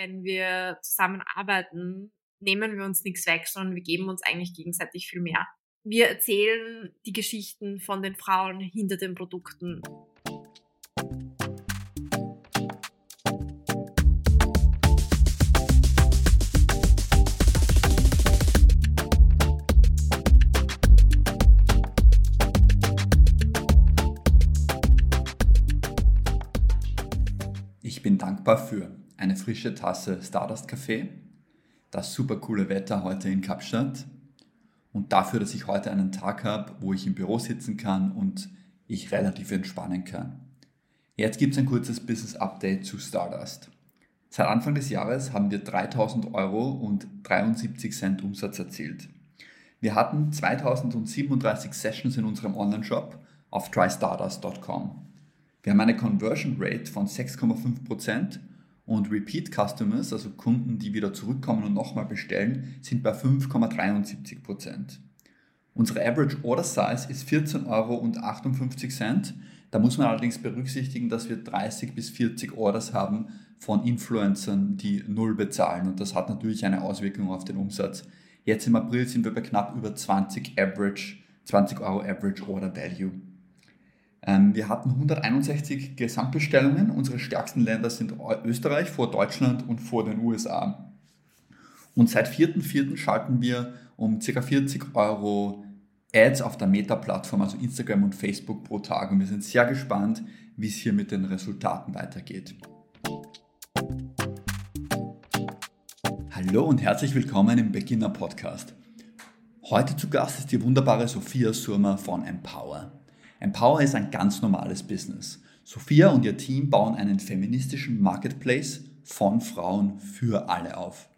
wenn wir zusammenarbeiten, nehmen wir uns nichts weg, sondern wir geben uns eigentlich gegenseitig viel mehr. Wir erzählen die Geschichten von den Frauen hinter den Produkten. Ich bin dankbar für eine frische Tasse Stardust Kaffee, das super coole Wetter heute in Kapstadt und dafür, dass ich heute einen Tag habe, wo ich im Büro sitzen kann und ich relativ entspannen kann. Jetzt gibt es ein kurzes Business Update zu Stardust. Seit Anfang des Jahres haben wir 3000 Euro und 73 Cent Umsatz erzielt. Wir hatten 2037 Sessions in unserem Online-Shop auf trystardust.com. Wir haben eine Conversion Rate von 6,5% und Repeat Customers, also Kunden, die wieder zurückkommen und nochmal bestellen, sind bei 5,73%. Unsere Average Order Size ist 14,58 Euro. Da muss man allerdings berücksichtigen, dass wir 30 bis 40 Orders haben von Influencern, die null bezahlen. Und das hat natürlich eine Auswirkung auf den Umsatz. Jetzt im April sind wir bei knapp über 20 Average, 20 Euro Average Order Value. Ähm, wir hatten 161 Gesamtbestellungen. Unsere stärksten Länder sind Österreich vor Deutschland und vor den USA. Und seit 4.4. schalten wir um ca. 40 Euro Ads auf der Meta-Plattform, also Instagram und Facebook pro Tag. Und wir sind sehr gespannt, wie es hier mit den Resultaten weitergeht. Hallo und herzlich willkommen im Beginner Podcast. Heute zu Gast ist die wunderbare Sophia Surma von Empower. Empower ist ein ganz normales Business. Sophia und ihr Team bauen einen feministischen Marketplace von Frauen für alle auf.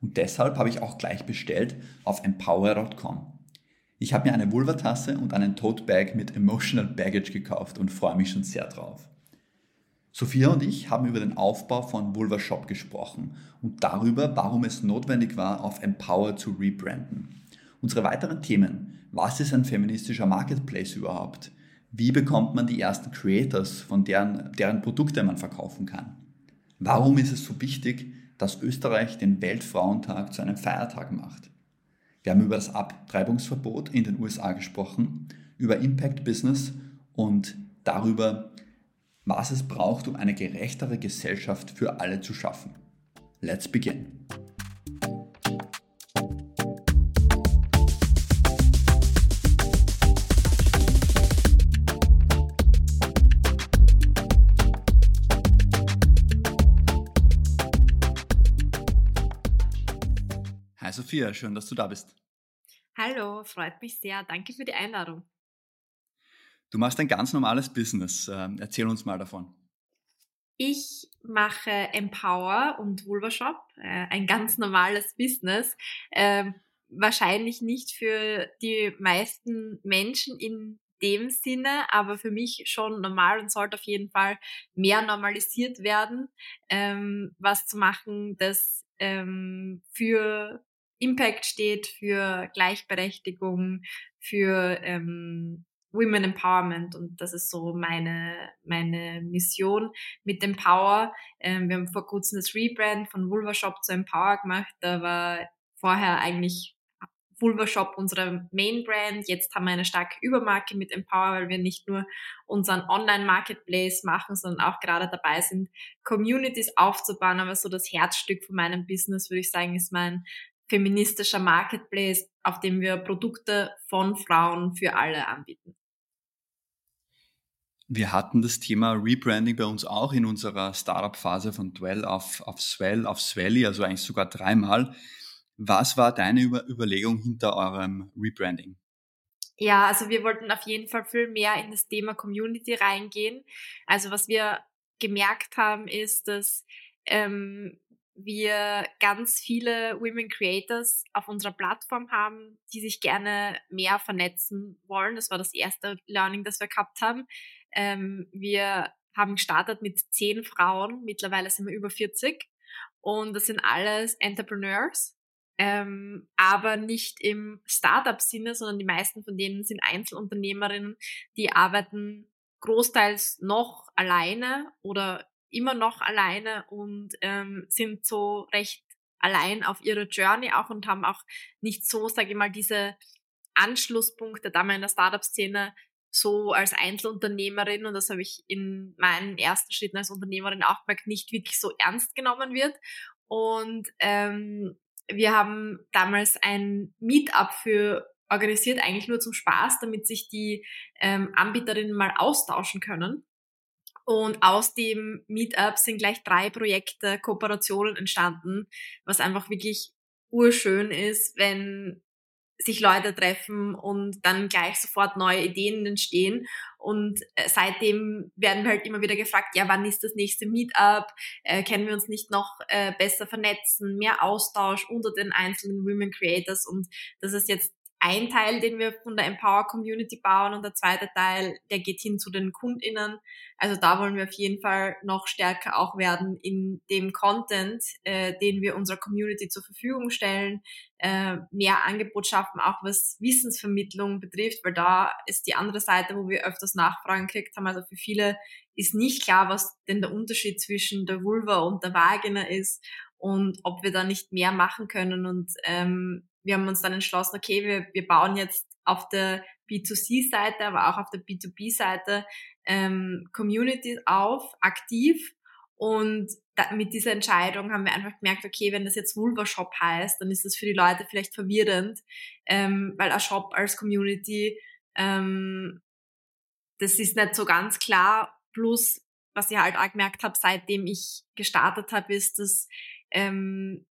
Und deshalb habe ich auch gleich bestellt auf empower.com. Ich habe mir eine Vulva-Tasse und einen Tote Bag mit Emotional Baggage gekauft und freue mich schon sehr drauf. Sophia und ich haben über den Aufbau von Vulva Shop gesprochen und darüber, warum es notwendig war, auf Empower zu rebranden. Unsere weiteren Themen. Was ist ein feministischer Marketplace überhaupt? Wie bekommt man die ersten Creators, von deren, deren Produkte man verkaufen kann? Warum ist es so wichtig, dass Österreich den Weltfrauentag zu einem Feiertag macht? Wir haben über das Abtreibungsverbot in den USA gesprochen, über Impact Business und darüber, was es braucht, um eine gerechtere Gesellschaft für alle zu schaffen. Let's begin. Sophia, schön, dass du da bist. Hallo, freut mich sehr. Danke für die Einladung. Du machst ein ganz normales Business. Ähm, erzähl uns mal davon. Ich mache Empower und Vulva Shop, äh, ein ganz normales Business. Ähm, wahrscheinlich nicht für die meisten Menschen in dem Sinne, aber für mich schon normal und sollte auf jeden Fall mehr normalisiert werden, ähm, was zu machen, das für Impact steht für Gleichberechtigung, für ähm, Women Empowerment und das ist so meine, meine Mission mit Empower. Ähm, wir haben vor kurzem das Rebrand von Vulva Shop zu Empower gemacht. Da war vorher eigentlich Vulva Shop unsere Main Brand. Jetzt haben wir eine starke Übermarke mit Empower, weil wir nicht nur unseren Online Marketplace machen, sondern auch gerade dabei sind, Communities aufzubauen. Aber so das Herzstück von meinem Business, würde ich sagen, ist mein feministischer Marketplace, auf dem wir Produkte von Frauen für alle anbieten. Wir hatten das Thema Rebranding bei uns auch in unserer Startup-Phase von Dwell auf, auf Swell, auf Swelly, also eigentlich sogar dreimal. Was war deine Über Überlegung hinter eurem Rebranding? Ja, also wir wollten auf jeden Fall viel mehr in das Thema Community reingehen. Also was wir gemerkt haben, ist, dass ähm, wir ganz viele Women Creators auf unserer Plattform haben, die sich gerne mehr vernetzen wollen. Das war das erste Learning, das wir gehabt haben. Ähm, wir haben gestartet mit zehn Frauen, mittlerweile sind wir über 40 und das sind alles Entrepreneurs, ähm, aber nicht im Startup-Sinne, sondern die meisten von denen sind Einzelunternehmerinnen, die arbeiten großteils noch alleine oder immer noch alleine und ähm, sind so recht allein auf ihrer Journey auch und haben auch nicht so, sage ich mal, diese Anschlusspunkte da mal in der Startup-Szene so als Einzelunternehmerin, und das habe ich in meinen ersten Schritten als Unternehmerin auch gemerkt, nicht wirklich so ernst genommen wird. Und ähm, wir haben damals ein Meetup für organisiert, eigentlich nur zum Spaß, damit sich die ähm, Anbieterinnen mal austauschen können. Und aus dem Meetup sind gleich drei Projekte, Kooperationen entstanden, was einfach wirklich urschön ist, wenn sich Leute treffen und dann gleich sofort neue Ideen entstehen. Und äh, seitdem werden wir halt immer wieder gefragt, ja, wann ist das nächste Meetup? Äh, können wir uns nicht noch äh, besser vernetzen? Mehr Austausch unter den einzelnen Women Creators. Und das ist jetzt ein Teil, den wir von der Empower Community bauen und der zweite Teil, der geht hin zu den KundInnen. Also da wollen wir auf jeden Fall noch stärker auch werden in dem Content, äh, den wir unserer Community zur Verfügung stellen, äh, mehr Angebot schaffen, auch was Wissensvermittlung betrifft, weil da ist die andere Seite, wo wir öfters Nachfragen gekriegt haben. Also für viele ist nicht klar, was denn der Unterschied zwischen der Vulva und der Vagina ist und ob wir da nicht mehr machen können und ähm, wir haben uns dann entschlossen, okay, wir, wir bauen jetzt auf der B2C-Seite, aber auch auf der B2B-Seite ähm, Communities auf, aktiv. Und da, mit dieser Entscheidung haben wir einfach gemerkt, okay, wenn das jetzt Vulva Shop heißt, dann ist das für die Leute vielleicht verwirrend, ähm, weil ein Shop als Community, ähm, das ist nicht so ganz klar. Plus, was ich halt auch gemerkt habe, seitdem ich gestartet habe, ist, dass ähm,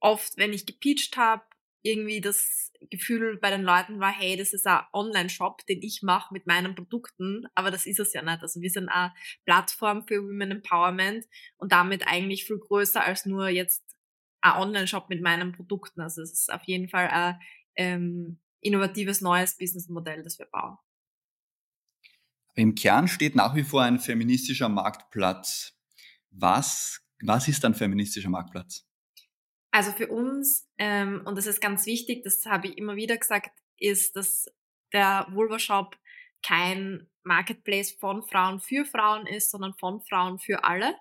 oft, wenn ich gepitcht habe, irgendwie das Gefühl bei den Leuten war, hey, das ist ein Online-Shop, den ich mache mit meinen Produkten, aber das ist es ja nicht. Also wir sind eine Plattform für Women Empowerment und damit eigentlich viel größer als nur jetzt ein Online-Shop mit meinen Produkten. Also es ist auf jeden Fall ein ähm, innovatives neues Businessmodell, das wir bauen. Im Kern steht nach wie vor ein feministischer Marktplatz. Was, was ist ein feministischer Marktplatz? Also für uns, ähm, und das ist ganz wichtig, das habe ich immer wieder gesagt, ist, dass der Vulva Shop kein Marketplace von Frauen für Frauen ist, sondern von Frauen für alle.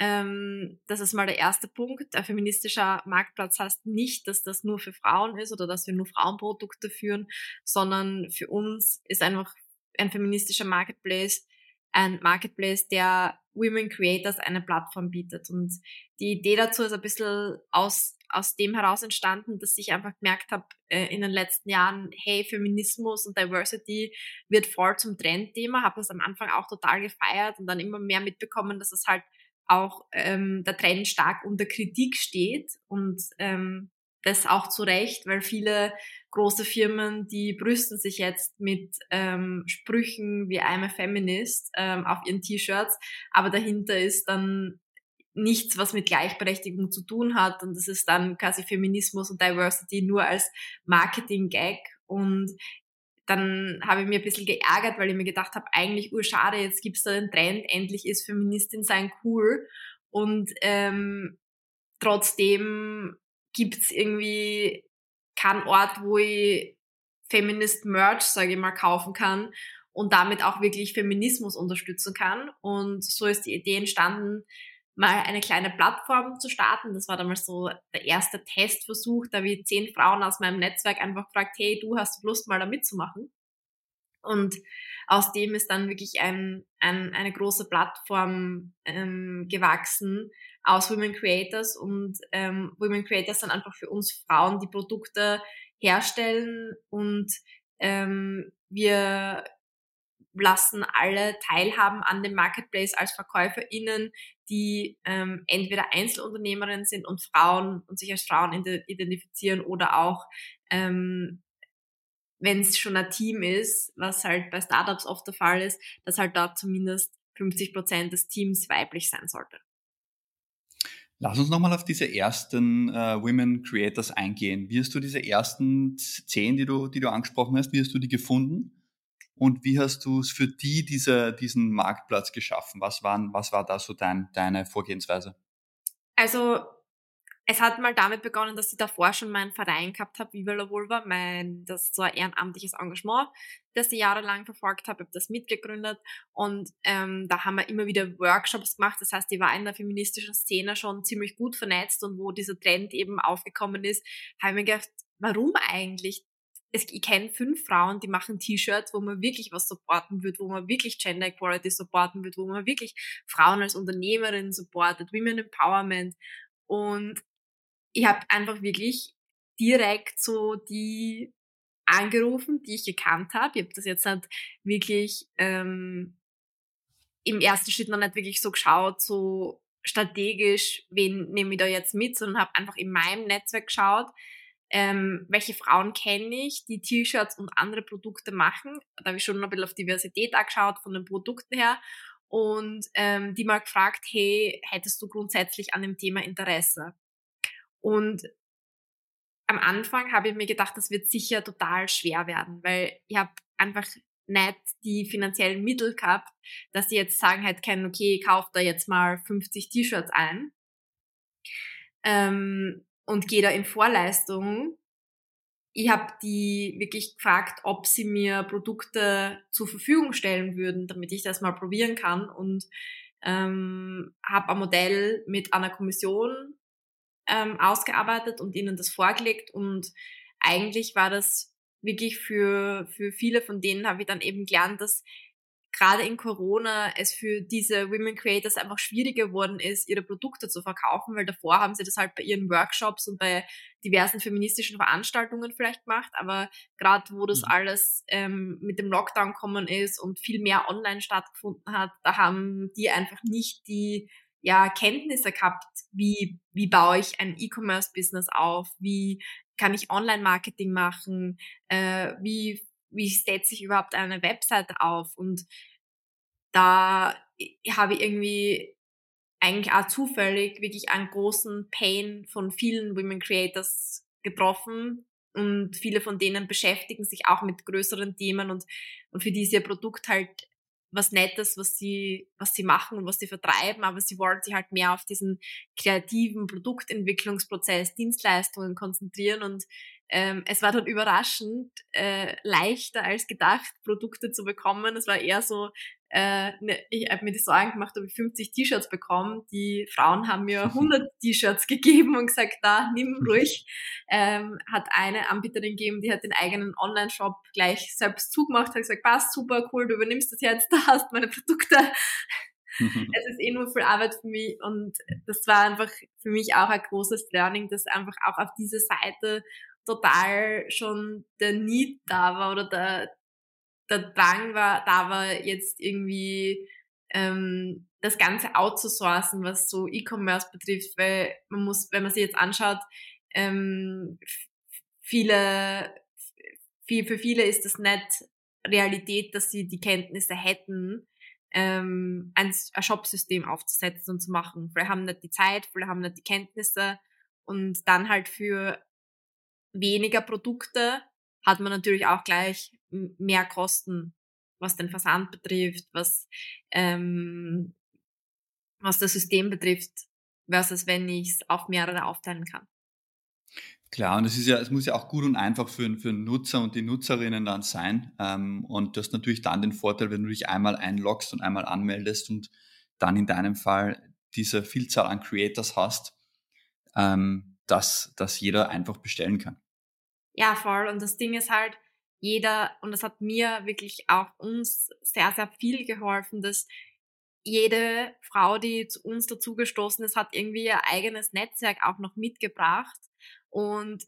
Ähm, das ist mal der erste Punkt. Ein feministischer Marktplatz heißt nicht, dass das nur für Frauen ist oder dass wir nur Frauenprodukte führen, sondern für uns ist einfach ein feministischer Marketplace ein Marketplace, der Women Creators eine Plattform bietet. Und die Idee dazu ist ein bisschen aus, aus dem heraus entstanden, dass ich einfach gemerkt habe äh, in den letzten Jahren, hey, Feminismus und Diversity wird voll zum Trendthema, habe das am Anfang auch total gefeiert und dann immer mehr mitbekommen, dass es halt auch ähm, der Trend stark unter Kritik steht und ähm, das auch zu Recht, weil viele große Firmen, die brüsten sich jetzt mit ähm, Sprüchen wie I'm a Feminist ähm, auf ihren T-Shirts, aber dahinter ist dann nichts, was mit Gleichberechtigung zu tun hat. Und das ist dann quasi Feminismus und Diversity nur als Marketing-Gag. Und dann habe ich mir ein bisschen geärgert, weil ich mir gedacht habe, eigentlich urschade, jetzt gibt's da den Trend, endlich ist Feministin sein cool. Und ähm, trotzdem gibt's irgendwie keinen Ort, wo ich Feminist Merch, sage ich mal, kaufen kann und damit auch wirklich Feminismus unterstützen kann. Und so ist die Idee entstanden, mal eine kleine Plattform zu starten. Das war damals so der erste Testversuch. Da ich zehn Frauen aus meinem Netzwerk einfach gefragt, hey, du hast Lust mal da mitzumachen? Und aus dem ist dann wirklich ein, ein, eine große Plattform ähm, gewachsen aus Women Creators und ähm, Women Creators sind einfach für uns Frauen, die Produkte herstellen und ähm, wir lassen alle teilhaben an dem Marketplace als VerkäuferInnen, die ähm, entweder Einzelunternehmerinnen sind und Frauen und sich als Frauen identifizieren oder auch ähm, wenn es schon ein Team ist, was halt bei Startups oft der Fall ist, dass halt da zumindest 50 Prozent des Teams weiblich sein sollte. Lass uns nochmal auf diese ersten äh, Women Creators eingehen. Wie hast du diese ersten zehn, die du, die du angesprochen hast, wie hast du die gefunden? Und wie hast du es für die diese, diesen Marktplatz geschaffen? Was, waren, was war da so dein, deine Vorgehensweise? Also es hat mal damit begonnen, dass ich davor schon meinen Verein gehabt habe, Viva la Vulva, mein, das ist so ein ehrenamtliches Engagement, das ich jahrelang verfolgt habe, habe das mitgegründet und ähm, da haben wir immer wieder Workshops gemacht, das heißt, ich war in der feministischen Szene schon ziemlich gut vernetzt und wo dieser Trend eben aufgekommen ist, habe ich mir gedacht, warum eigentlich? ich kenne fünf Frauen, die machen T-Shirts, wo man wirklich was supporten wird, wo man wirklich Gender Equality supporten wird, wo man wirklich Frauen als Unternehmerin supportet, Women Empowerment. Und ich habe einfach wirklich direkt so die angerufen, die ich gekannt habe. Ich habe das jetzt halt wirklich ähm, im ersten Schritt noch nicht wirklich so geschaut, so strategisch, wen nehme ich da jetzt mit, sondern habe einfach in meinem Netzwerk geschaut, ähm, welche Frauen kenne ich, die T-Shirts und andere Produkte machen. Da habe ich schon ein bisschen auf Diversität angeschaut von den Produkten her und ähm, die mal gefragt, hey, hättest du grundsätzlich an dem Thema Interesse? Und am Anfang habe ich mir gedacht, das wird sicher total schwer werden, weil ich habe einfach nicht die finanziellen Mittel gehabt, dass die jetzt sagen halt können, okay, ich kaufe da jetzt mal 50 T-Shirts ein ähm, und gehe da in Vorleistung. Ich habe die wirklich gefragt, ob sie mir Produkte zur Verfügung stellen würden, damit ich das mal probieren kann und ähm, habe ein Modell mit einer Kommission ähm, ausgearbeitet und ihnen das vorgelegt. Und eigentlich war das wirklich für, für viele von denen habe ich dann eben gelernt, dass gerade in Corona es für diese Women Creators einfach schwieriger geworden ist, ihre Produkte zu verkaufen, weil davor haben sie das halt bei ihren Workshops und bei diversen feministischen Veranstaltungen vielleicht gemacht, aber gerade wo das mhm. alles ähm, mit dem Lockdown gekommen ist und viel mehr online stattgefunden hat, da haben die einfach nicht die ja, Kenntnisse gehabt, wie, wie baue ich ein E-Commerce-Business auf, wie kann ich Online-Marketing machen, äh, wie, wie setze ich überhaupt eine Webseite auf? Und da habe ich irgendwie eigentlich auch zufällig wirklich einen großen Pain von vielen Women Creators getroffen. Und viele von denen beschäftigen sich auch mit größeren Themen und, und für die ist ihr Produkt halt was Nettes, was sie, was sie machen und was sie vertreiben, aber sie wollen sich halt mehr auf diesen kreativen Produktentwicklungsprozess, Dienstleistungen konzentrieren und ähm, es war dann überraschend äh, leichter als gedacht, Produkte zu bekommen. Es war eher so, äh, ne, ich habe mir die Sorgen gemacht, ob ich 50 T-Shirts bekomme. Die Frauen haben mir 100 T-Shirts gegeben und gesagt, da, nimm ruhig. Ähm, hat eine Anbieterin gegeben, die hat den eigenen Online-Shop gleich selbst zugemacht, hat gesagt, passt, super, cool, du übernimmst das jetzt, da hast meine Produkte. es ist eh nur viel Arbeit für mich und das war einfach für mich auch ein großes Learning, dass einfach auch auf diese Seite total schon der Need da war oder der, der Drang war, da war jetzt irgendwie ähm, das Ganze outzusourcen, was so E-Commerce betrifft, weil man muss, wenn man sich jetzt anschaut, ähm, viele, viel, für viele ist das nicht Realität, dass sie die Kenntnisse hätten, ähm, ein, ein Shopsystem aufzusetzen und zu machen. Viele haben nicht die Zeit, viele haben nicht die Kenntnisse und dann halt für weniger Produkte hat man natürlich auch gleich mehr Kosten, was den Versand betrifft, was, ähm, was das System betrifft, versus wenn ich es auf mehrere aufteilen kann. Klar, und es ist ja, es muss ja auch gut und einfach für, für den Nutzer und die Nutzerinnen dann sein. Ähm, und das ist natürlich dann den Vorteil, wenn du dich einmal einloggst und einmal anmeldest und dann in deinem Fall diese Vielzahl an Creators hast, ähm, dass, dass jeder einfach bestellen kann. Ja, voll. Und das Ding ist halt, jeder, und das hat mir wirklich auch uns sehr, sehr viel geholfen, dass jede Frau, die zu uns dazugestoßen ist, hat irgendwie ihr eigenes Netzwerk auch noch mitgebracht. Und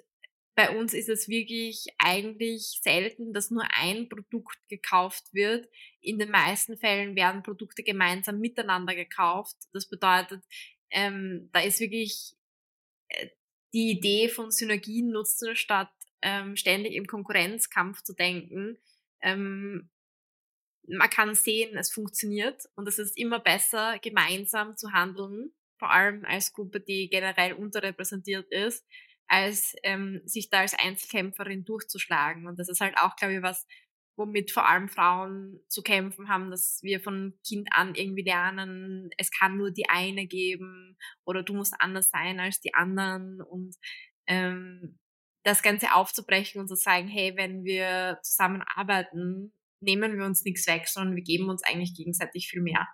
bei uns ist es wirklich eigentlich selten, dass nur ein Produkt gekauft wird. In den meisten Fällen werden Produkte gemeinsam miteinander gekauft. Das bedeutet, ähm, da ist wirklich äh, die Idee von Synergien nutzen statt ähm, ständig im Konkurrenzkampf zu denken. Ähm, man kann sehen, es funktioniert und es ist immer besser, gemeinsam zu handeln, vor allem als Gruppe, die generell unterrepräsentiert ist, als ähm, sich da als Einzelkämpferin durchzuschlagen. Und das ist halt auch, glaube ich, was, womit vor allem Frauen zu kämpfen haben, dass wir von Kind an irgendwie lernen, es kann nur die eine geben oder du musst anders sein als die anderen und ähm, das Ganze aufzubrechen und zu sagen, hey, wenn wir zusammenarbeiten, nehmen wir uns nichts weg, sondern wir geben uns eigentlich gegenseitig viel mehr.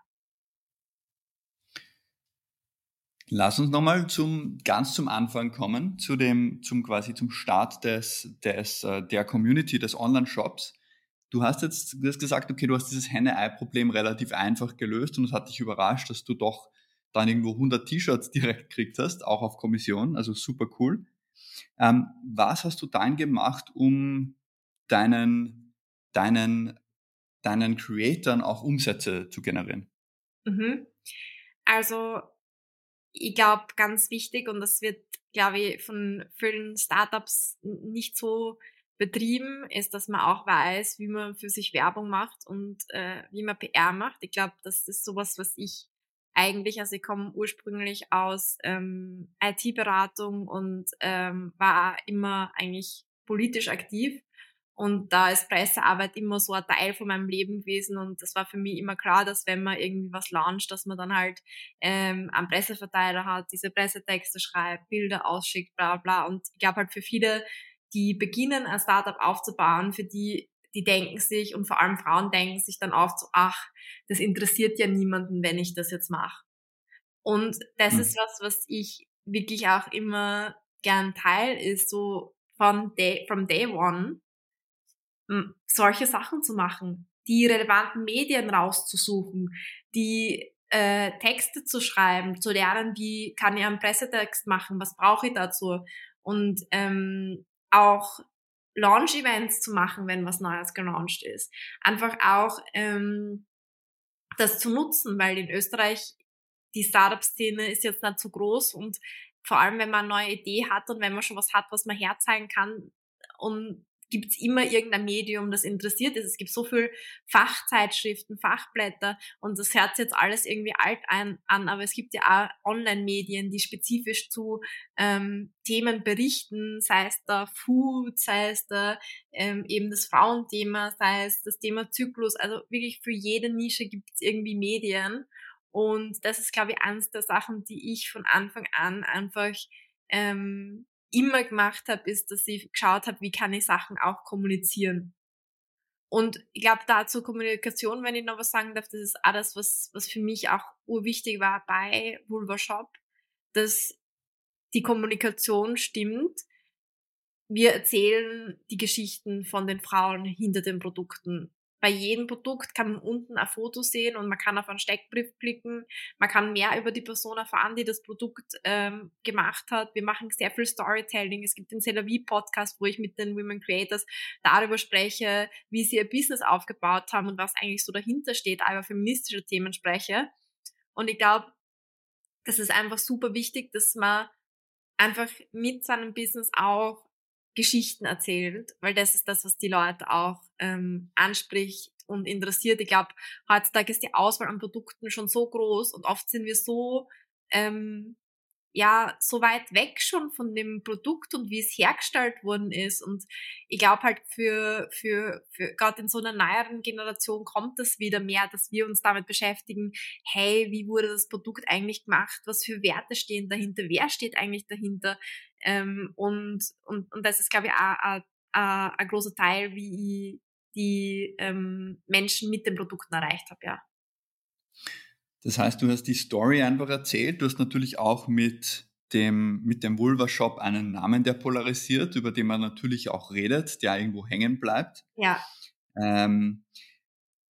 Lass uns nochmal zum, ganz zum Anfang kommen, zu dem, zum quasi zum Start des, des, äh, der Community, des Online-Shops. Du hast jetzt du hast gesagt, okay, du hast dieses Henne-Ei-Problem relativ einfach gelöst und es hat dich überrascht, dass du doch dann irgendwo 100 T-Shirts direkt gekriegt hast, auch auf Kommission, also super cool. Ähm, was hast du dann gemacht, um deinen, deinen, deinen Creatoren auch Umsätze zu generieren? Mhm. Also ich glaube, ganz wichtig und das wird, glaube ich, von vielen Startups nicht so betrieben, ist, dass man auch weiß, wie man für sich Werbung macht und äh, wie man PR macht. Ich glaube, das ist sowas, was ich eigentlich, also ich komme ursprünglich aus ähm, IT-Beratung und ähm, war immer eigentlich politisch aktiv und da ist Pressearbeit immer so ein Teil von meinem Leben gewesen und das war für mich immer klar, dass wenn man irgendwie was launcht, dass man dann halt ähm, einen Presseverteiler hat, diese Pressetexte schreibt, Bilder ausschickt, bla bla. Und ich glaube halt für viele, die beginnen, ein Startup aufzubauen, für die, die denken sich und vor allem Frauen denken sich dann oft so, ach, das interessiert ja niemanden, wenn ich das jetzt mache. Und das mhm. ist was, was ich wirklich auch immer gern teil, ist so von day, from day one solche Sachen zu machen, die relevanten Medien rauszusuchen, die äh, Texte zu schreiben, zu lernen, wie kann ich einen Pressetext machen, was brauche ich dazu und ähm, auch Launch-Events zu machen, wenn was Neues gelauncht ist. Einfach auch ähm, das zu nutzen, weil in Österreich die Startup-Szene ist jetzt nicht so groß und vor allem, wenn man eine neue Idee hat und wenn man schon was hat, was man herzeigen kann und gibt es immer irgendein Medium, das interessiert ist. Es gibt so viel Fachzeitschriften, Fachblätter und das hört sich jetzt alles irgendwie alt an, aber es gibt ja auch Online-Medien, die spezifisch zu ähm, Themen berichten, sei es der Food, sei es der, ähm, eben das Frauenthema, sei es das Thema Zyklus. Also wirklich für jede Nische gibt es irgendwie Medien. Und das ist, glaube ich, eines der Sachen, die ich von Anfang an einfach ähm, immer gemacht habe, ist, dass ich geschaut habe, wie kann ich Sachen auch kommunizieren. Und ich glaube, da zur Kommunikation, wenn ich noch was sagen darf, das ist alles, was, was für mich auch urwichtig war bei Vulva Shop, dass die Kommunikation stimmt. Wir erzählen die Geschichten von den Frauen hinter den Produkten bei jedem Produkt kann man unten ein Foto sehen und man kann auf einen Steckbrief klicken. Man kann mehr über die Person erfahren, die das Produkt ähm, gemacht hat. Wir machen sehr viel Storytelling. Es gibt den Celavi Podcast, wo ich mit den Women Creators darüber spreche, wie sie ihr Business aufgebaut haben und was eigentlich so dahinter steht, über feministische Themen spreche. Und ich glaube, das ist einfach super wichtig, dass man einfach mit seinem Business auch Geschichten erzählt, weil das ist das, was die Leute auch ähm, anspricht und interessiert. Ich glaube, heutzutage ist die Auswahl an Produkten schon so groß und oft sind wir so ähm, ja so weit weg schon von dem Produkt und wie es hergestellt worden ist. Und ich glaube halt für, für, für gerade in so einer neueren Generation kommt das wieder mehr, dass wir uns damit beschäftigen, hey, wie wurde das Produkt eigentlich gemacht? Was für Werte stehen dahinter? Wer steht eigentlich dahinter? Ähm, und, und, und das ist, glaube ich, auch ein großer Teil, wie ich die ähm, Menschen mit den Produkten erreicht habe, ja. Das heißt, du hast die Story einfach erzählt. Du hast natürlich auch mit dem, mit dem Vulva Shop einen Namen, der polarisiert, über den man natürlich auch redet, der irgendwo hängen bleibt. Ja. Ähm,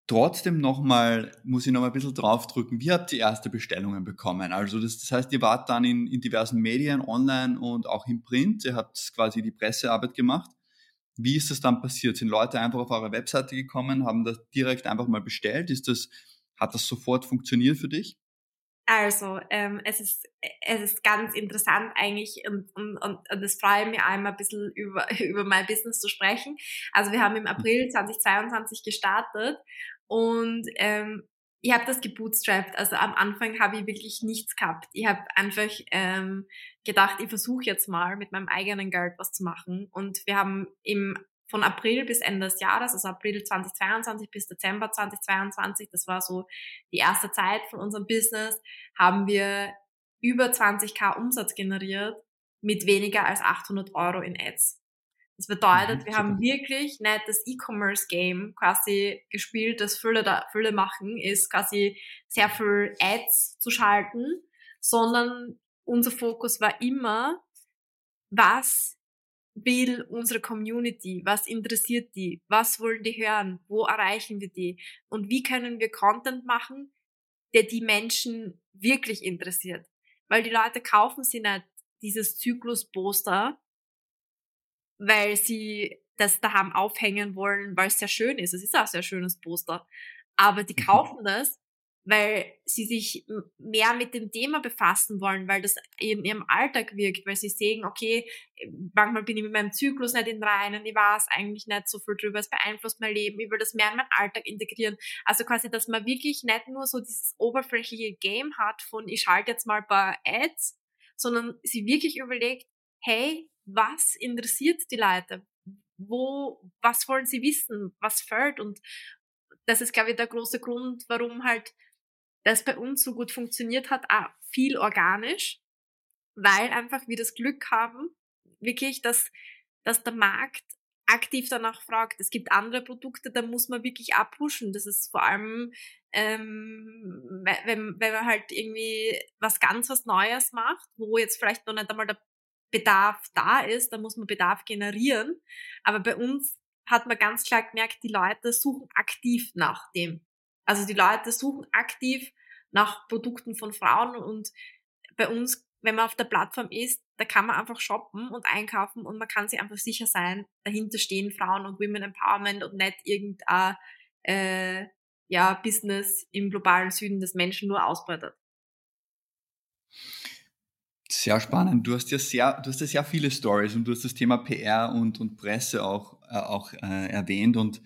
trotzdem nochmal, muss ich nochmal ein bisschen draufdrücken, wie habt ihr erste Bestellungen bekommen? Also das, das heißt, ihr wart dann in, in diversen Medien, online und auch im Print, ihr habt quasi die Pressearbeit gemacht. Wie ist das dann passiert? Sind Leute einfach auf eure Webseite gekommen, haben das direkt einfach mal bestellt? Ist das hat das sofort funktioniert für dich? Also, ähm, es, ist, es ist ganz interessant eigentlich und, und, und, und es freut mich einmal ein bisschen über, über mein Business zu sprechen. Also wir haben im April 2022 gestartet und ähm, ich habe das gebootstrapped. Also am Anfang habe ich wirklich nichts gehabt. Ich habe einfach ähm, gedacht, ich versuche jetzt mal mit meinem eigenen Geld was zu machen. Und wir haben im von April bis Ende des Jahres, also April 2022 bis Dezember 2022, das war so die erste Zeit von unserem Business, haben wir über 20k Umsatz generiert mit weniger als 800 Euro in Ads. Das bedeutet, mhm, wir haben wirklich nicht das E-Commerce-Game quasi gespielt, das Fülle, da, Fülle machen ist, quasi sehr viel Ads zu schalten, sondern unser Fokus war immer, was will unsere Community? Was interessiert die? Was wollen die hören? Wo erreichen wir die? Und wie können wir Content machen, der die Menschen wirklich interessiert? Weil die Leute kaufen sie nicht dieses Zyklus-Poster, weil sie das daheim aufhängen wollen, weil es sehr schön ist. Es ist auch ein sehr schönes Poster. Aber die mhm. kaufen das, weil sie sich mehr mit dem Thema befassen wollen, weil das in ihrem Alltag wirkt, weil sie sehen, okay, manchmal bin ich mit meinem Zyklus nicht in Reinen, ich weiß eigentlich nicht so viel drüber, es beeinflusst mein Leben, ich will das mehr in meinen Alltag integrieren. Also quasi, dass man wirklich nicht nur so dieses oberflächliche Game hat von, ich schalte jetzt mal ein paar Ads, sondern sie wirklich überlegt, hey, was interessiert die Leute? Wo, was wollen sie wissen? Was fällt? Und das ist, glaube ich, der große Grund, warum halt das bei uns so gut funktioniert hat, auch viel organisch, weil einfach wir das Glück haben, wirklich, dass, dass der Markt aktiv danach fragt. Es gibt andere Produkte, da muss man wirklich abpushen. Das ist vor allem, ähm, wenn, wenn man halt irgendwie was ganz was Neues macht, wo jetzt vielleicht noch nicht einmal der Bedarf da ist, dann muss man Bedarf generieren. Aber bei uns hat man ganz klar gemerkt, die Leute suchen aktiv nach dem. Also die Leute suchen aktiv nach Produkten von Frauen und bei uns, wenn man auf der Plattform ist, da kann man einfach shoppen und einkaufen und man kann sich einfach sicher sein, dahinter stehen Frauen und Women Empowerment und nicht irgendein äh, ja, Business im globalen Süden, das Menschen nur ausbeutet. Sehr spannend. Du hast ja sehr, du hast ja sehr viele Stories und du hast das Thema PR und, und Presse auch, äh, auch äh, erwähnt und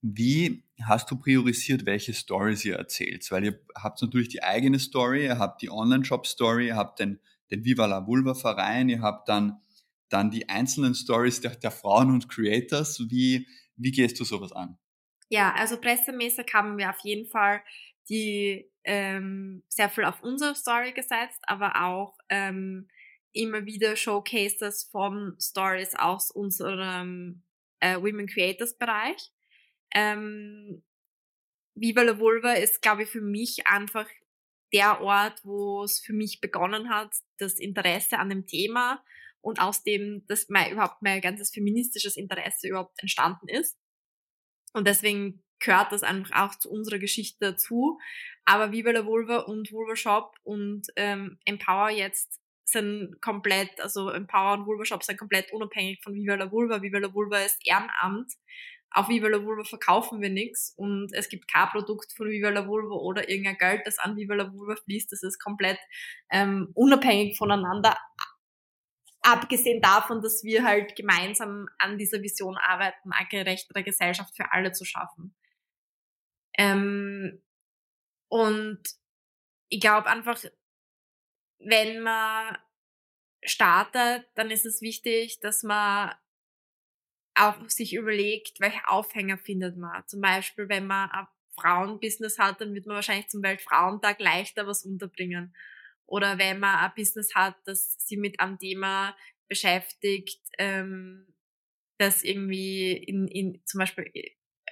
wie hast du priorisiert, welche Stories ihr erzählt? Weil ihr habt natürlich die eigene Story, ihr habt die Online-Shop-Story, ihr habt den, den Viva la Vulva-Verein, ihr habt dann, dann die einzelnen Stories der, der Frauen und Creators. Wie, wie gehst du sowas an? Ja, also pressemäßig haben wir auf jeden Fall die ähm, sehr viel auf unsere Story gesetzt, aber auch ähm, immer wieder Showcases von Stories aus unserem äh, Women Creators Bereich. Ähm, Viva la Vulva ist, glaube ich, für mich einfach der Ort, wo es für mich begonnen hat, das Interesse an dem Thema und aus dem, dass mein, überhaupt mein ganzes feministisches Interesse überhaupt entstanden ist. Und deswegen gehört das einfach auch zu unserer Geschichte dazu. Aber Viva la Vulva und Vulva Shop und ähm, Empower jetzt sind komplett, also Empower und Vulva Shop sind komplett unabhängig von Viva la Vulva. Viva la Vulva ist Ehrenamt auf Viva la Vulva verkaufen wir nichts und es gibt kein Produkt von Viva la Vulva oder irgendein Geld, das an Viva la Vulva fließt. Das ist komplett ähm, unabhängig voneinander. Abgesehen davon, dass wir halt gemeinsam an dieser Vision arbeiten, eine gerechtere Gesellschaft für alle zu schaffen. Ähm, und ich glaube einfach, wenn man startet, dann ist es wichtig, dass man auch sich überlegt, welche Aufhänger findet man. Zum Beispiel, wenn man ein Frauenbusiness hat, dann wird man wahrscheinlich zum Weltfrauentag leichter was unterbringen. Oder wenn man ein Business hat, das sich mit einem Thema beschäftigt, ähm, das irgendwie in, in zum Beispiel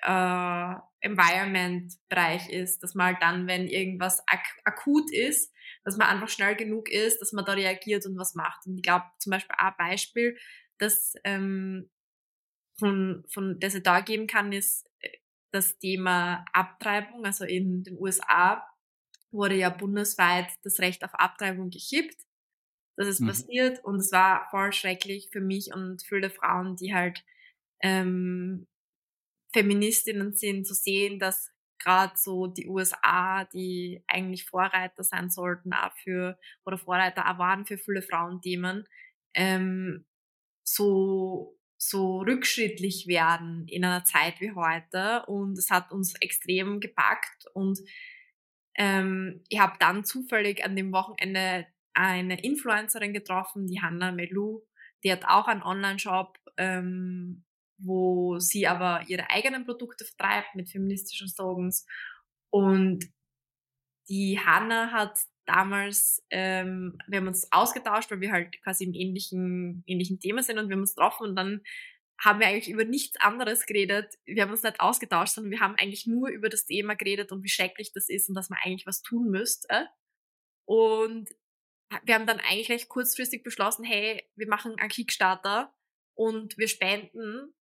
äh, Environment-Bereich ist, dass man halt dann, wenn irgendwas ak akut ist, dass man einfach schnell genug ist, dass man da reagiert und was macht. Und ich glaube zum Beispiel ein Beispiel, dass ähm, von, von das ich da geben kann, ist äh, das Thema Abtreibung. Also in den USA wurde ja bundesweit das Recht auf Abtreibung gekippt. Das ist mhm. passiert und es war voll schrecklich für mich und viele Frauen, die halt ähm, Feministinnen sind, zu sehen, dass gerade so die USA, die eigentlich Vorreiter sein sollten, auch für, oder Vorreiter auch waren für viele Frauenthemen, ähm, so so rückschrittlich werden in einer Zeit wie heute. Und es hat uns extrem gepackt. Und ähm, ich habe dann zufällig an dem Wochenende eine Influencerin getroffen, die Hanna Melu, die hat auch einen Online-Shop, ähm, wo sie aber ihre eigenen Produkte vertreibt mit feministischen Slogans. Und die Hanna hat damals, ähm, wir haben uns ausgetauscht, weil wir halt quasi im ähnlichen, ähnlichen Thema sind und wir haben uns getroffen und dann haben wir eigentlich über nichts anderes geredet. Wir haben uns nicht ausgetauscht, sondern wir haben eigentlich nur über das Thema geredet und wie schrecklich das ist und dass man eigentlich was tun müsste. Und wir haben dann eigentlich recht kurzfristig beschlossen, hey, wir machen einen Kickstarter und wir spenden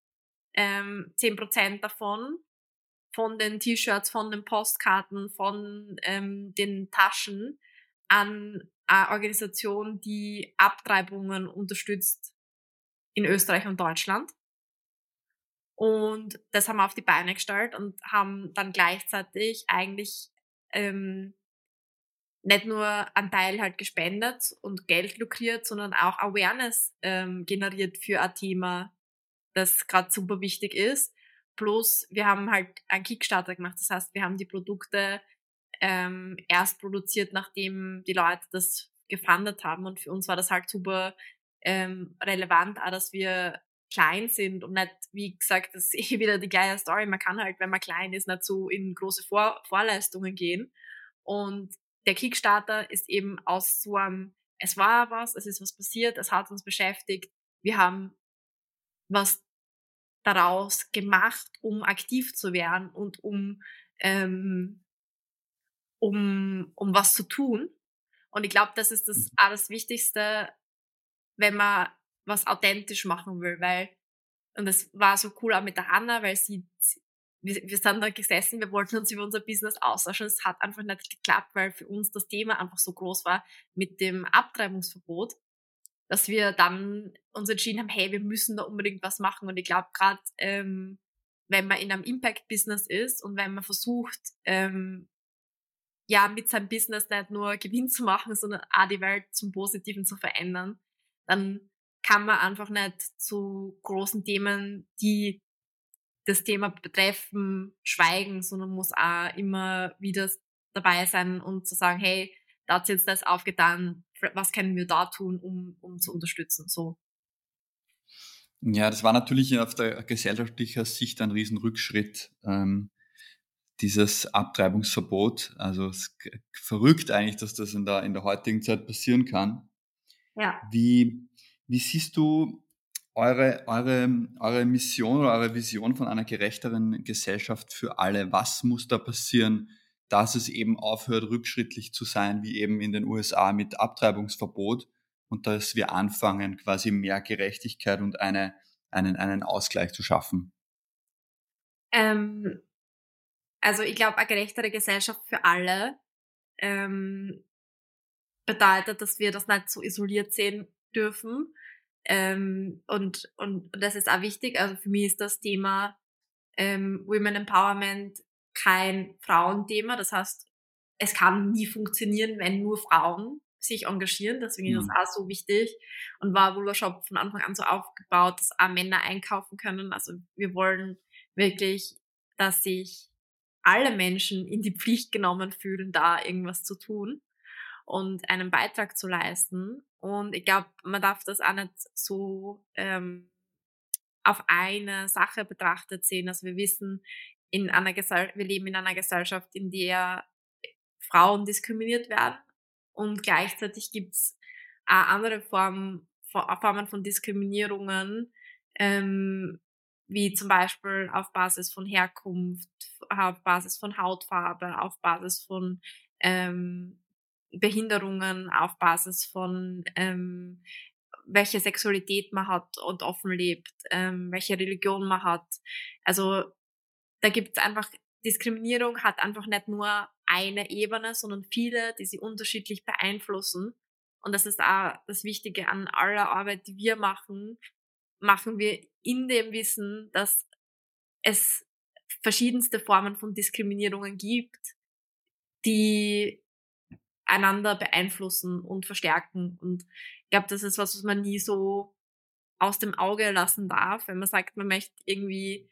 ähm, 10% davon, von den T-Shirts, von den Postkarten, von ähm, den Taschen an eine Organisation, die Abtreibungen unterstützt in Österreich und Deutschland. Und das haben wir auf die Beine gestellt und haben dann gleichzeitig eigentlich ähm, nicht nur einen Teil halt gespendet und Geld lukriert, sondern auch Awareness ähm, generiert für ein Thema, das gerade super wichtig ist. Plus, wir haben halt einen Kickstarter gemacht. Das heißt, wir haben die Produkte ähm, erst produziert, nachdem die Leute das gefundet haben. Und für uns war das halt super ähm, relevant, auch dass wir klein sind und nicht, wie gesagt, das ist eh wieder die gleiche Story. Man kann halt, wenn man klein ist, nicht so in große Vor Vorleistungen gehen. Und der Kickstarter ist eben aus so einem, es war was, es ist was passiert, es hat uns beschäftigt. Wir haben was daraus gemacht, um aktiv zu werden und um, ähm, um, um was zu tun. Und ich glaube, das ist das alles Wichtigste, wenn man was authentisch machen will, weil, und das war so cool auch mit der Hanna, weil sie, wir, wir sind da gesessen, wir wollten uns über unser Business austauschen. Es hat einfach nicht geklappt, weil für uns das Thema einfach so groß war mit dem Abtreibungsverbot, dass wir dann uns entschieden haben, hey, wir müssen da unbedingt was machen. Und ich glaube, gerade ähm, wenn man in einem Impact-Business ist und wenn man versucht, ähm, ja, mit seinem Business nicht nur Gewinn zu machen, sondern auch die Welt zum Positiven zu verändern, dann kann man einfach nicht zu großen Themen, die das Thema betreffen, schweigen, sondern muss auch immer wieder dabei sein und zu sagen, hey, da hat jetzt das aufgetan, was können wir da tun, um, um zu unterstützen, so. Ja, das war natürlich auf der gesellschaftlichen Sicht ein Riesenrückschritt, ähm, dieses Abtreibungsverbot. Also verrückt eigentlich, dass das in der, in der heutigen Zeit passieren kann. Ja. Wie, wie siehst du eure, eure, eure Mission oder eure Vision von einer gerechteren Gesellschaft für alle? Was muss da passieren, dass es eben aufhört, rückschrittlich zu sein, wie eben in den USA mit Abtreibungsverbot und dass wir anfangen, quasi mehr Gerechtigkeit und eine, einen, einen Ausgleich zu schaffen? Ähm, also ich glaube, eine gerechtere Gesellschaft für alle ähm, bedeutet, dass wir das nicht so isoliert sehen dürfen. Ähm, und, und, und das ist auch wichtig. Also für mich ist das Thema ähm, Women Empowerment kein Frauenthema. Das heißt, es kann nie funktionieren, wenn nur Frauen sich engagieren. Deswegen ist das mhm. auch so wichtig. Und war Woolworth Shop von Anfang an so aufgebaut, dass auch Männer einkaufen können. Also wir wollen wirklich, dass sich alle Menschen in die Pflicht genommen fühlen, da irgendwas zu tun und einen Beitrag zu leisten. Und ich glaube, man darf das auch nicht so ähm, auf eine Sache betrachtet sehen. Also wir wissen, in einer Gesell wir leben in einer Gesellschaft, in der Frauen diskriminiert werden und gleichzeitig gibt's auch andere Formen, Formen von Diskriminierungen, ähm, wie zum Beispiel auf Basis von Herkunft, auf Basis von Hautfarbe, auf Basis von ähm, Behinderungen auf Basis von ähm, welche Sexualität man hat und offen lebt, ähm, welche Religion man hat. Also da gibt es einfach, Diskriminierung hat einfach nicht nur eine Ebene, sondern viele, die sie unterschiedlich beeinflussen. Und das ist auch das Wichtige an aller Arbeit, die wir machen, machen wir in dem Wissen, dass es verschiedenste Formen von Diskriminierungen gibt, die einander beeinflussen und verstärken. Und ich glaube, das ist was, was man nie so aus dem Auge lassen darf. Wenn man sagt, man möchte irgendwie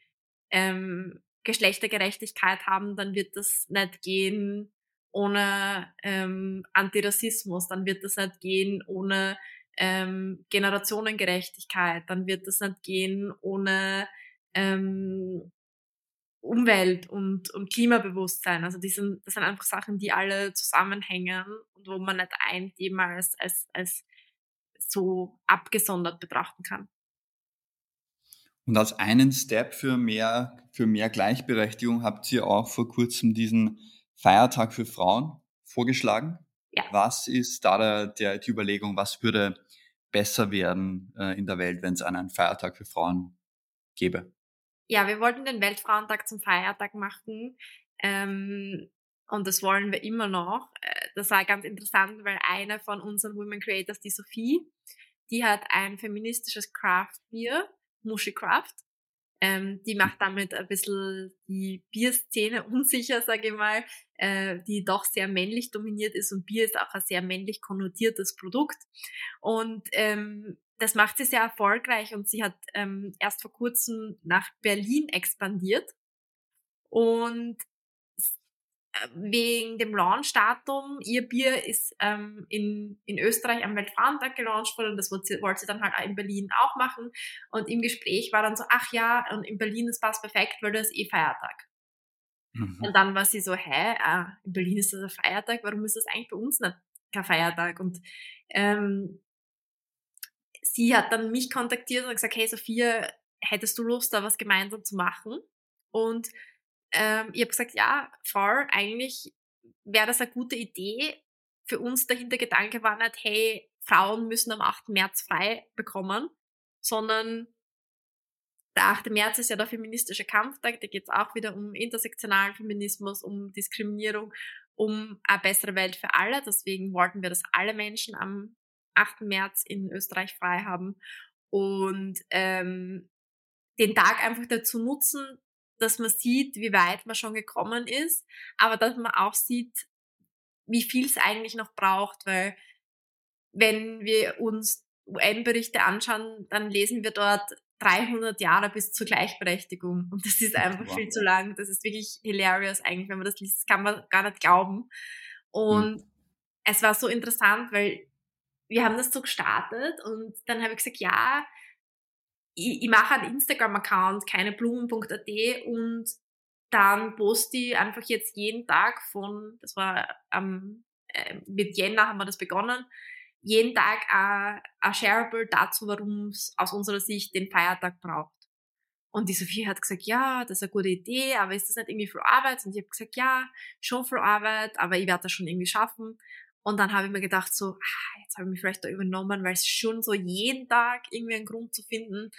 ähm, Geschlechtergerechtigkeit haben, dann wird das nicht gehen ohne ähm, Antirassismus, dann wird das nicht gehen ohne ähm, Generationengerechtigkeit, dann wird das nicht gehen ohne ähm, Umwelt und, und Klimabewusstsein. Also die sind, das sind einfach Sachen, die alle zusammenhängen und wo man nicht ein Thema als, als, als so abgesondert betrachten kann. Und als einen Step für mehr, für mehr Gleichberechtigung habt ihr auch vor kurzem diesen Feiertag für Frauen vorgeschlagen. Ja. Was ist da der, der, die Überlegung, was würde besser werden äh, in der Welt, wenn es einen Feiertag für Frauen gäbe? Ja, wir wollten den Weltfrauentag zum Feiertag machen. Ähm, und das wollen wir immer noch. Äh, das war ganz interessant, weil eine von unseren Women Creators, die Sophie, die hat ein feministisches Craft Beer, Mushy Craft. Ähm, die macht damit ein bisschen die Bierszene unsicher, sage ich mal, äh, die doch sehr männlich dominiert ist und Bier ist auch ein sehr männlich konnotiertes Produkt. Und ähm, das macht sie sehr erfolgreich und sie hat ähm, erst vor kurzem nach Berlin expandiert. Und wegen dem Launchdatum, ihr Bier ist ähm, in, in Österreich am Weltfrauentag gelauncht worden und das wollte sie, wollte sie dann halt in Berlin auch machen. Und im Gespräch war dann so, ach ja, und in Berlin ist passt perfekt, weil das ist eh Feiertag. Mhm. Und dann war sie so, hä, ah, in Berlin ist das ein Feiertag, warum ist das eigentlich bei uns nicht kein Feiertag? Und ähm, sie hat dann mich kontaktiert und gesagt, hey Sophia, hättest du Lust, da was gemeinsam zu machen? Und ähm, ich habe gesagt, ja, voll, eigentlich wäre das eine gute Idee. Für uns der Hintergedanke war nicht, hey, Frauen müssen am 8. März frei bekommen, sondern der 8. März ist ja der feministische Kampftag, da geht es auch wieder um intersektionalen Feminismus, um Diskriminierung, um eine bessere Welt für alle. Deswegen wollten wir, dass alle Menschen am 8. März in Österreich frei haben und ähm, den Tag einfach dazu nutzen, dass man sieht, wie weit man schon gekommen ist, aber dass man auch sieht, wie viel es eigentlich noch braucht, weil wenn wir uns UN-Berichte anschauen, dann lesen wir dort 300 Jahre bis zur Gleichberechtigung und das ist einfach wow. viel zu lang. Das ist wirklich hilarious eigentlich, wenn man das liest, das kann man gar nicht glauben. Und mhm. es war so interessant, weil wir haben das so gestartet und dann habe ich gesagt, ja, ich, ich mache einen Instagram-Account, keineblumen.at und dann poste ich einfach jetzt jeden Tag von, das war ähm, äh, mit Jänner haben wir das begonnen, jeden Tag ein, ein Shareable dazu, warum es aus unserer Sicht den Feiertag braucht. Und die Sophie hat gesagt, ja, das ist eine gute Idee, aber ist das nicht irgendwie viel Arbeit? Und ich habe gesagt, ja, schon viel Arbeit, aber ich werde das schon irgendwie schaffen. Und dann habe ich mir gedacht, so, ah, jetzt habe ich mich vielleicht da übernommen, weil es schon so jeden Tag irgendwie einen Grund zu finden,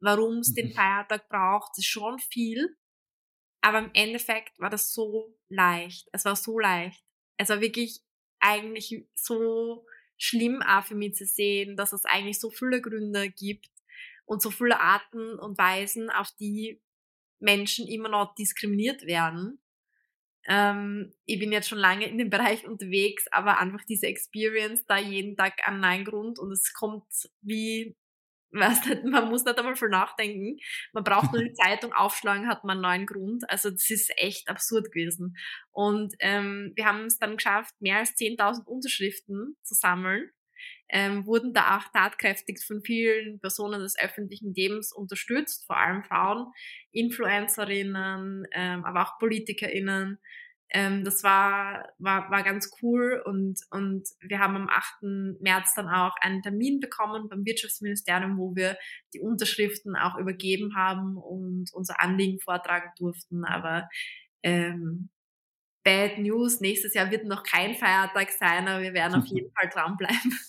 warum es den mhm. Feiertag braucht, ist schon viel. Aber im Endeffekt war das so leicht. Es war so leicht. Es war wirklich eigentlich so schlimm auch für mich zu sehen, dass es eigentlich so viele Gründe gibt und so viele Arten und Weisen, auf die Menschen immer noch diskriminiert werden. Ähm, ich bin jetzt schon lange in dem Bereich unterwegs, aber einfach diese Experience da jeden Tag an einen Grund und es kommt wie, weißt du, man muss nicht einmal voll nachdenken. Man braucht nur die Zeitung aufschlagen, hat man einen neuen Grund. Also das ist echt absurd gewesen. Und ähm, wir haben es dann geschafft, mehr als 10.000 Unterschriften zu sammeln ähm, wurden da auch tatkräftig von vielen Personen des öffentlichen Lebens unterstützt, vor allem Frauen, Influencerinnen, ähm, aber auch PolitikerInnen. Ähm, das war, war, war ganz cool und, und wir haben am 8. März dann auch einen Termin bekommen beim Wirtschaftsministerium, wo wir die Unterschriften auch übergeben haben und unser Anliegen vortragen durften. Aber ähm, Bad News. Nächstes Jahr wird noch kein Feiertag sein, aber wir werden auf jeden Fall dranbleiben.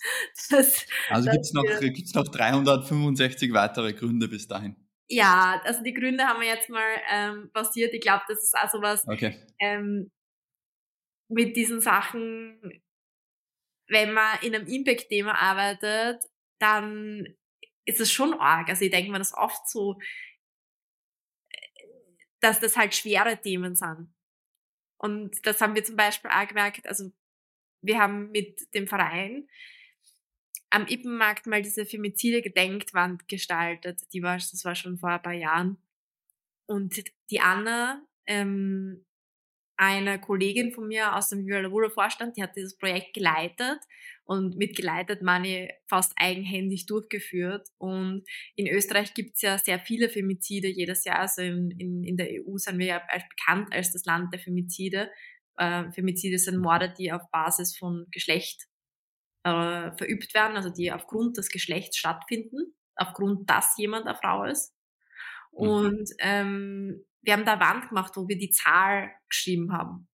Das, also gibt es noch, gibt's noch 365 weitere Gründe bis dahin? Ja, also die Gründe haben wir jetzt mal ähm, passiert. Ich glaube, das ist also was okay. ähm, mit diesen Sachen, wenn man in einem Impact-Thema arbeitet, dann ist es schon arg. Also ich denke mir das oft so, dass das halt schwere Themen sind. Und das haben wir zum Beispiel auch gemerkt, also wir haben mit dem Verein am Ippenmarkt mal diese Femizide Gedenkwand gestaltet. Die war, das war schon vor ein paar Jahren. Und die Anna ähm, eine Kollegin von mir aus dem Viva la Vorstand, die hat dieses Projekt geleitet und mitgeleitet meine fast eigenhändig durchgeführt. Und in Österreich gibt es ja sehr viele Femizide jedes Jahr. Also in, in, in der EU sind wir ja als bekannt als das Land der Femizide. Äh, Femizide sind Morde, die auf Basis von Geschlecht äh, verübt werden, also die aufgrund des Geschlechts stattfinden, aufgrund, dass jemand eine Frau ist. Mhm. Und ähm, wir haben da Wand gemacht, wo wir die Zahl geschrieben haben.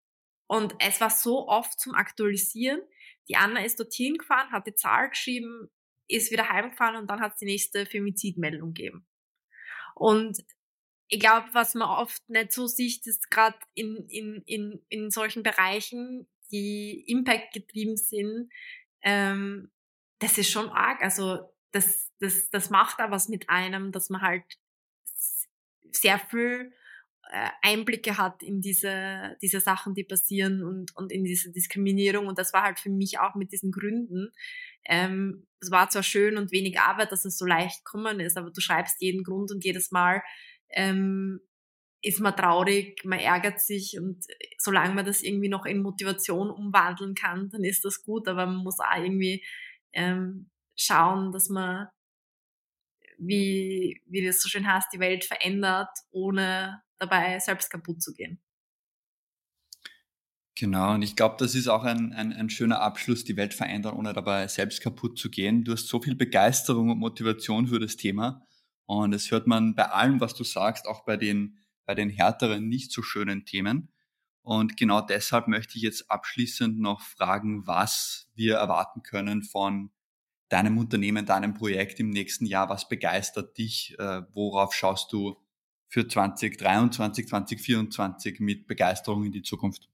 Und es war so oft zum Aktualisieren. Die Anna ist dorthin gefahren, hat die Zahl geschrieben, ist wieder heimgefahren und dann hat es die nächste Femizidmeldung gegeben. Und ich glaube, was man oft nicht so sieht, ist gerade in, in, in, in solchen Bereichen, die Impact getrieben sind, ähm, das ist schon arg. Also das, das, das macht da was mit einem, dass man halt sehr viel Einblicke hat in diese, diese Sachen, die passieren und, und in diese Diskriminierung. Und das war halt für mich auch mit diesen Gründen. Ähm, es war zwar schön und wenig Arbeit, dass es so leicht gekommen ist, aber du schreibst jeden Grund und jedes Mal ähm, ist man traurig, man ärgert sich und solange man das irgendwie noch in Motivation umwandeln kann, dann ist das gut, aber man muss auch irgendwie ähm, schauen, dass man, wie, wie das so schön heißt, die Welt verändert, ohne dabei selbst kaputt zu gehen. Genau, und ich glaube, das ist auch ein, ein, ein schöner Abschluss, die Welt verändern, ohne dabei selbst kaputt zu gehen. Du hast so viel Begeisterung und Motivation für das Thema und das hört man bei allem, was du sagst, auch bei den, bei den härteren, nicht so schönen Themen. Und genau deshalb möchte ich jetzt abschließend noch fragen, was wir erwarten können von deinem Unternehmen, deinem Projekt im nächsten Jahr. Was begeistert dich? Äh, worauf schaust du für 2023, 2024 mit Begeisterung in die Zukunft?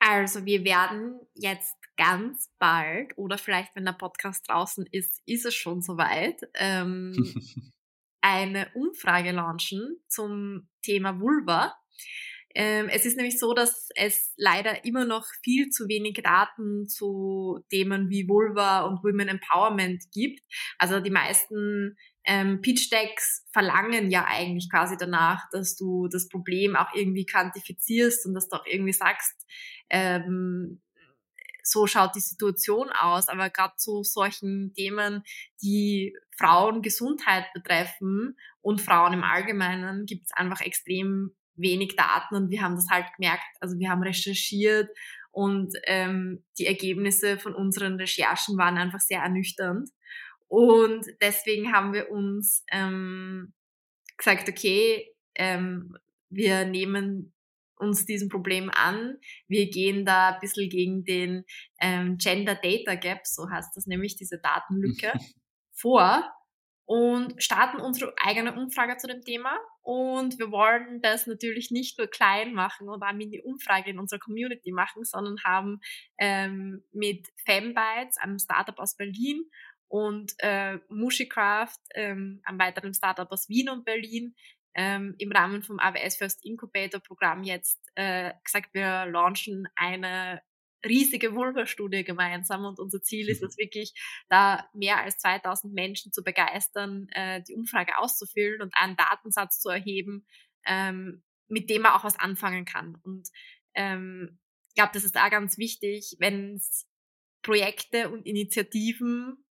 Also wir werden jetzt ganz bald, oder vielleicht wenn der Podcast draußen ist, ist es schon soweit, ähm, eine Umfrage launchen zum Thema Vulva. Ähm, es ist nämlich so, dass es leider immer noch viel zu wenig Daten zu Themen wie Vulva und Women Empowerment gibt. Also die meisten ähm, Pitch Decks verlangen ja eigentlich quasi danach, dass du das Problem auch irgendwie quantifizierst und dass du auch irgendwie sagst, ähm, so schaut die Situation aus. Aber gerade zu solchen Themen, die Frauengesundheit betreffen und Frauen im Allgemeinen, gibt es einfach extrem wenig Daten und wir haben das halt gemerkt. Also wir haben recherchiert und ähm, die Ergebnisse von unseren Recherchen waren einfach sehr ernüchternd. Und deswegen haben wir uns ähm, gesagt, okay, ähm, wir nehmen uns diesem Problem an. Wir gehen da ein bisschen gegen den ähm, Gender Data Gap, so heißt das nämlich, diese Datenlücke, vor und starten unsere eigene Umfrage zu dem Thema. Und wir wollen das natürlich nicht nur klein machen oder eine Mini-Umfrage in unserer Community machen, sondern haben ähm, mit Fembytes, einem Startup aus Berlin, und äh, Mushicraft, ähm, einem weiteren Startup aus Wien und Berlin, ähm, im Rahmen vom AWS First Incubator Programm jetzt äh, gesagt, wir launchen eine riesige Vulva-Studie gemeinsam und unser Ziel ist es wirklich, da mehr als 2000 Menschen zu begeistern, äh, die Umfrage auszufüllen und einen Datensatz zu erheben, ähm, mit dem man auch was anfangen kann. Und ähm, ich glaube, das ist da ganz wichtig, wenn es Projekte und Initiativen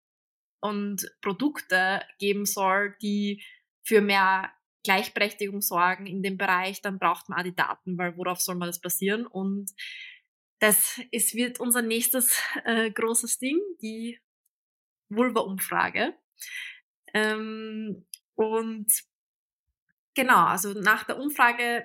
und Produkte geben soll, die für mehr Gleichberechtigung sorgen in dem Bereich, dann braucht man auch die Daten, weil worauf soll man das basieren? Und das ist, wird unser nächstes äh, großes Ding, die Vulva-Umfrage. Ähm, und genau, also nach der Umfrage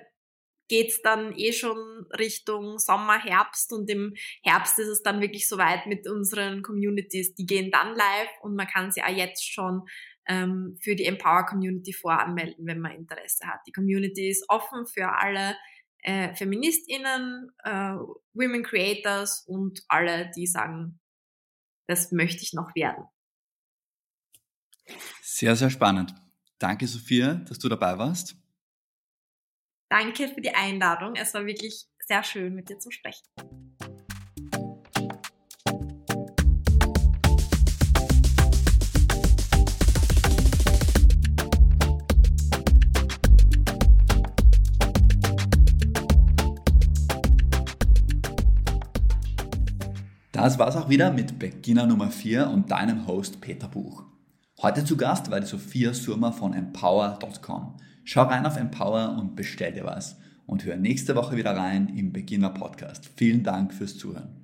geht's dann eh schon Richtung Sommer, Herbst und im Herbst ist es dann wirklich soweit mit unseren Communities. Die gehen dann live und man kann sie auch jetzt schon ähm, für die Empower Community voranmelden, wenn man Interesse hat. Die Community ist offen für alle äh, FeministInnen, äh, Women Creators und alle, die sagen, das möchte ich noch werden. Sehr, sehr spannend. Danke, Sophia, dass du dabei warst. Danke für die Einladung. Es war wirklich sehr schön, mit dir zu sprechen. Das war's auch wieder mit Beginner Nummer 4 und deinem Host Peter Buch. Heute zu Gast war die Sophia Surma von empower.com. Schau rein auf Empower und bestell dir was. Und hör nächste Woche wieder rein im Beginner Podcast. Vielen Dank fürs Zuhören.